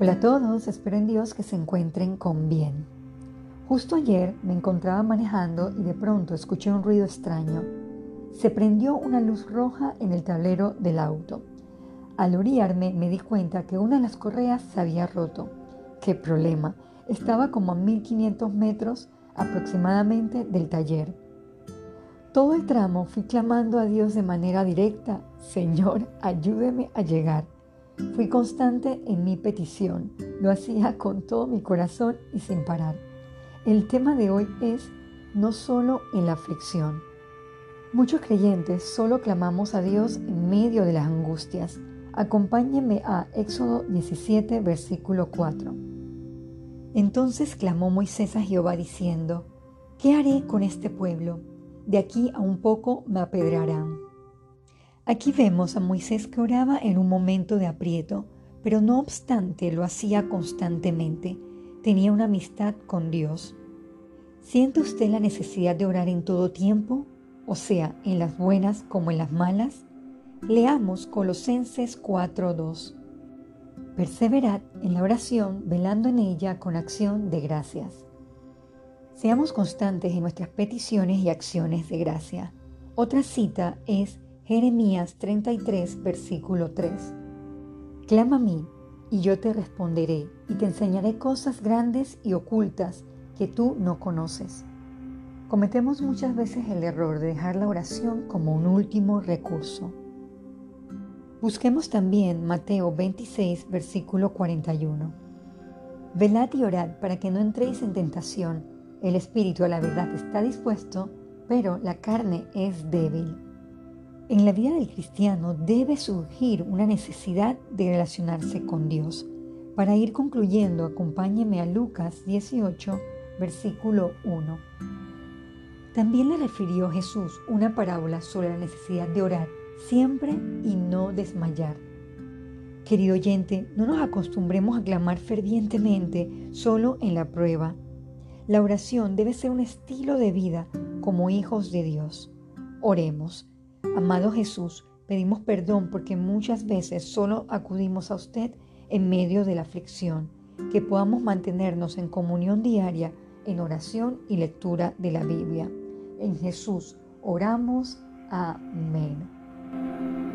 Hola a todos, espero en Dios que se encuentren con bien. Justo ayer me encontraba manejando y de pronto escuché un ruido extraño. Se prendió una luz roja en el tablero del auto. Al orillarme me di cuenta que una de las correas se había roto. ¡Qué problema! Estaba como a 1500 metros aproximadamente del taller. Todo el tramo fui clamando a Dios de manera directa, Señor, ayúdeme a llegar. Fui constante en mi petición, lo hacía con todo mi corazón y sin parar. El tema de hoy es no solo en la aflicción. Muchos creyentes solo clamamos a Dios en medio de las angustias. Acompáñenme a Éxodo 17, versículo 4. Entonces clamó Moisés a Jehová diciendo, ¿qué haré con este pueblo? De aquí a un poco me apedrearán. Aquí vemos a Moisés que oraba en un momento de aprieto, pero no obstante lo hacía constantemente. Tenía una amistad con Dios. ¿Siente usted la necesidad de orar en todo tiempo? O sea, en las buenas como en las malas. Leamos Colosenses 4:2. Perseverad en la oración, velando en ella con acción de gracias. Seamos constantes en nuestras peticiones y acciones de gracia. Otra cita es Jeremías 33, versículo 3. Clama a mí, y yo te responderé, y te enseñaré cosas grandes y ocultas que tú no conoces. Cometemos muchas veces el error de dejar la oración como un último recurso. Busquemos también Mateo 26, versículo 41. Velad y orad para que no entréis en tentación. El espíritu a la verdad está dispuesto, pero la carne es débil. En la vida del cristiano debe surgir una necesidad de relacionarse con Dios. Para ir concluyendo, acompáñeme a Lucas 18, versículo 1. También le refirió Jesús una parábola sobre la necesidad de orar siempre y no desmayar. Querido oyente, no nos acostumbremos a clamar fervientemente solo en la prueba. La oración debe ser un estilo de vida como hijos de Dios. Oremos. Amado Jesús, pedimos perdón porque muchas veces solo acudimos a usted en medio de la aflicción, que podamos mantenernos en comunión diaria, en oración y lectura de la Biblia. En Jesús oramos. Amén.